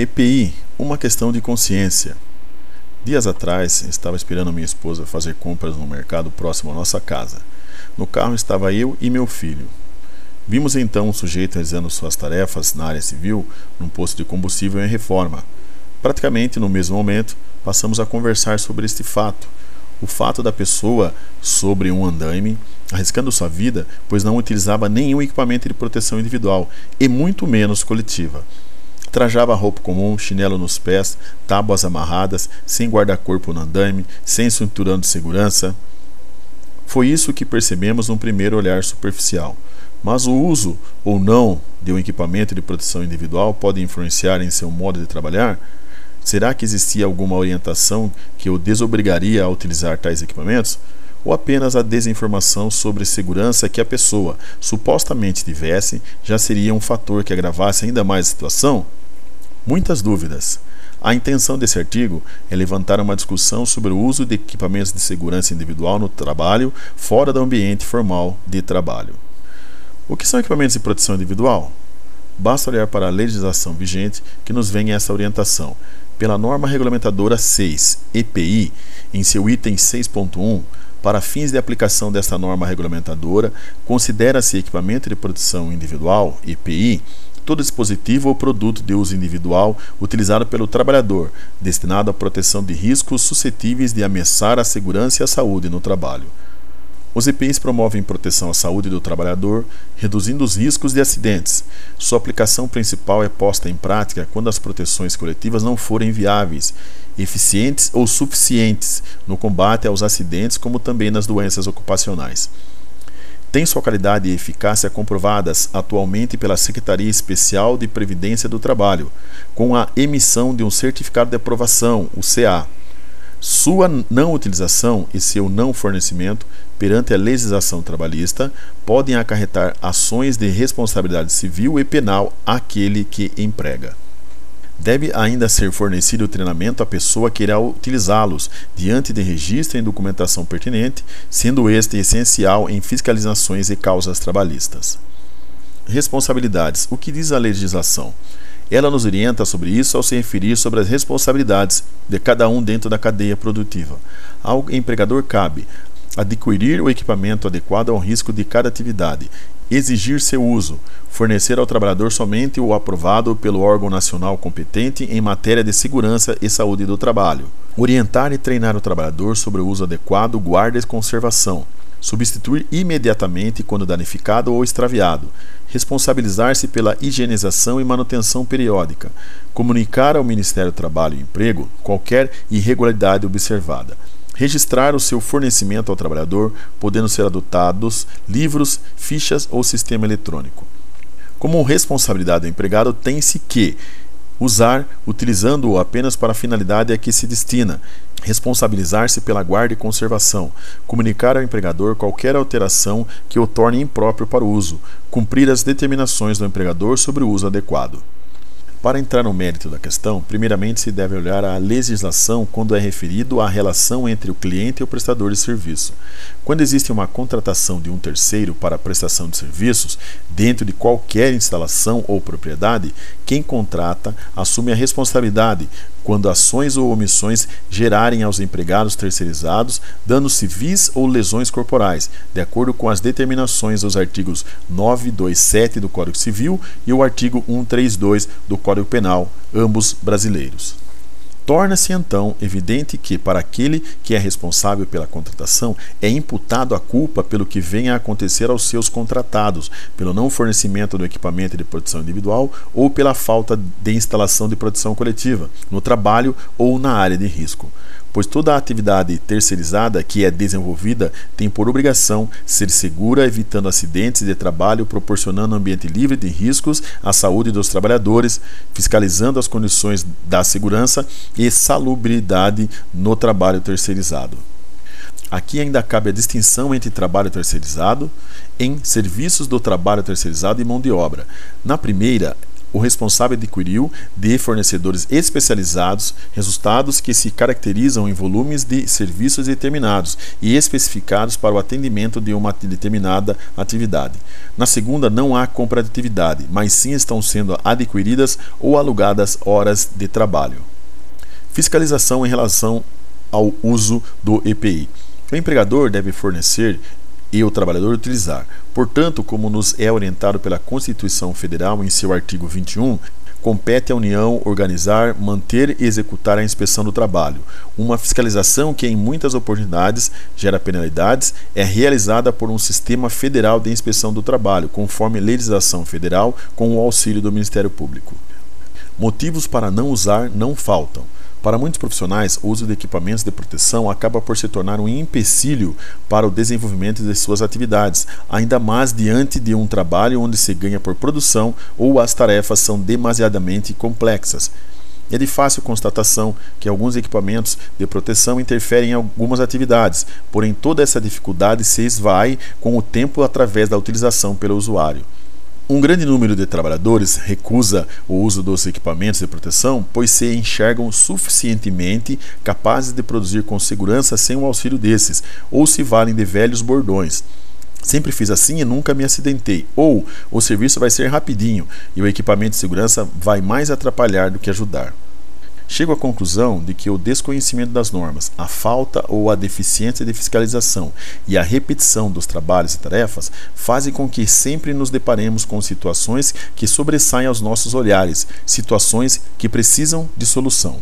EPI, uma questão de consciência. Dias atrás, estava esperando minha esposa fazer compras no mercado próximo à nossa casa. No carro estava eu e meu filho. Vimos então um sujeito realizando suas tarefas na área civil num posto de combustível em reforma. Praticamente no mesmo momento, passamos a conversar sobre este fato. O fato da pessoa sobre um andaime, arriscando sua vida, pois não utilizava nenhum equipamento de proteção individual e muito menos coletiva. Trajava roupa comum, chinelo nos pés, tábuas amarradas, sem guarda-corpo no andaime, sem cinturão de segurança. Foi isso que percebemos num primeiro olhar superficial. Mas o uso ou não de um equipamento de proteção individual pode influenciar em seu modo de trabalhar? Será que existia alguma orientação que o desobrigaria a utilizar tais equipamentos? Ou apenas a desinformação sobre segurança que a pessoa supostamente tivesse já seria um fator que agravasse ainda mais a situação? Muitas dúvidas. A intenção desse artigo é levantar uma discussão sobre o uso de equipamentos de segurança individual no trabalho fora do ambiente formal de trabalho. O que são equipamentos de proteção individual? Basta olhar para a legislação vigente que nos vem essa orientação. Pela norma regulamentadora 6, EPI, em seu item 6.1, para fins de aplicação desta norma regulamentadora, considera-se equipamento de proteção individual, EPI, todo dispositivo ou produto de uso individual utilizado pelo trabalhador, destinado à proteção de riscos suscetíveis de ameaçar a segurança e a saúde no trabalho. Os EPIs promovem proteção à saúde do trabalhador, reduzindo os riscos de acidentes. Sua aplicação principal é posta em prática quando as proteções coletivas não forem viáveis, eficientes ou suficientes no combate aos acidentes, como também nas doenças ocupacionais tem sua qualidade e eficácia comprovadas atualmente pela Secretaria Especial de Previdência do Trabalho, com a emissão de um certificado de aprovação, o CA. Sua não utilização e seu não fornecimento perante a legislação trabalhista podem acarretar ações de responsabilidade civil e penal àquele que emprega. Deve ainda ser fornecido treinamento à pessoa que irá utilizá-los, diante de registro e documentação pertinente, sendo este essencial em fiscalizações e causas trabalhistas. Responsabilidades. O que diz a legislação? Ela nos orienta sobre isso ao se referir sobre as responsabilidades de cada um dentro da cadeia produtiva. Ao empregador cabe adquirir o equipamento adequado ao risco de cada atividade, exigir seu uso, fornecer ao trabalhador somente o aprovado pelo órgão nacional competente em matéria de segurança e saúde do trabalho, orientar e treinar o trabalhador sobre o uso adequado, guarda e conservação, substituir imediatamente quando danificado ou extraviado, responsabilizar-se pela higienização e manutenção periódica, comunicar ao Ministério do Trabalho e Emprego qualquer irregularidade observada registrar o seu fornecimento ao trabalhador, podendo ser adotados livros, fichas ou sistema eletrônico. Como responsabilidade do empregado, tem-se que usar, utilizando-o apenas para a finalidade a que se destina, responsabilizar-se pela guarda e conservação, comunicar ao empregador qualquer alteração que o torne impróprio para o uso, cumprir as determinações do empregador sobre o uso adequado. Para entrar no mérito da questão, primeiramente se deve olhar a legislação quando é referido à relação entre o cliente e o prestador de serviço. Quando existe uma contratação de um terceiro para a prestação de serviços, dentro de qualquer instalação ou propriedade, quem contrata assume a responsabilidade quando ações ou omissões gerarem aos empregados terceirizados danos civis ou lesões corporais, de acordo com as determinações dos artigos 927 do Código Civil e o artigo 132 do Código Penal, ambos brasileiros. Torna-se então evidente que, para aquele que é responsável pela contratação, é imputado a culpa pelo que venha a acontecer aos seus contratados, pelo não fornecimento do equipamento de proteção individual ou pela falta de instalação de proteção coletiva, no trabalho ou na área de risco pois toda atividade terceirizada que é desenvolvida tem por obrigação ser segura, evitando acidentes de trabalho, proporcionando ambiente livre de riscos à saúde dos trabalhadores, fiscalizando as condições da segurança e salubridade no trabalho terceirizado. Aqui ainda cabe a distinção entre trabalho terceirizado em serviços do trabalho terceirizado e mão de obra. Na primeira, o responsável adquiriu de fornecedores especializados resultados que se caracterizam em volumes de serviços determinados e especificados para o atendimento de uma determinada atividade. Na segunda, não há compra de atividade, mas sim estão sendo adquiridas ou alugadas horas de trabalho. Fiscalização em relação ao uso do EPI. O empregador deve fornecer e o trabalhador utilizar. Portanto, como nos é orientado pela Constituição Federal em seu artigo 21, compete à União organizar, manter e executar a inspeção do trabalho. Uma fiscalização que, em muitas oportunidades, gera penalidades, é realizada por um sistema federal de inspeção do trabalho, conforme legislação federal, com o auxílio do Ministério Público. Motivos para não usar não faltam. Para muitos profissionais, o uso de equipamentos de proteção acaba por se tornar um empecilho para o desenvolvimento de suas atividades, ainda mais diante de um trabalho onde se ganha por produção ou as tarefas são demasiadamente complexas. É de fácil constatação que alguns equipamentos de proteção interferem em algumas atividades, porém toda essa dificuldade se esvai com o tempo através da utilização pelo usuário. Um grande número de trabalhadores recusa o uso dos equipamentos de proteção, pois se enxergam suficientemente capazes de produzir com segurança sem o auxílio desses, ou se valem de velhos bordões. Sempre fiz assim e nunca me acidentei. Ou o serviço vai ser rapidinho e o equipamento de segurança vai mais atrapalhar do que ajudar. Chego à conclusão de que o desconhecimento das normas, a falta ou a deficiência de fiscalização e a repetição dos trabalhos e tarefas fazem com que sempre nos deparemos com situações que sobressaem aos nossos olhares, situações que precisam de solução.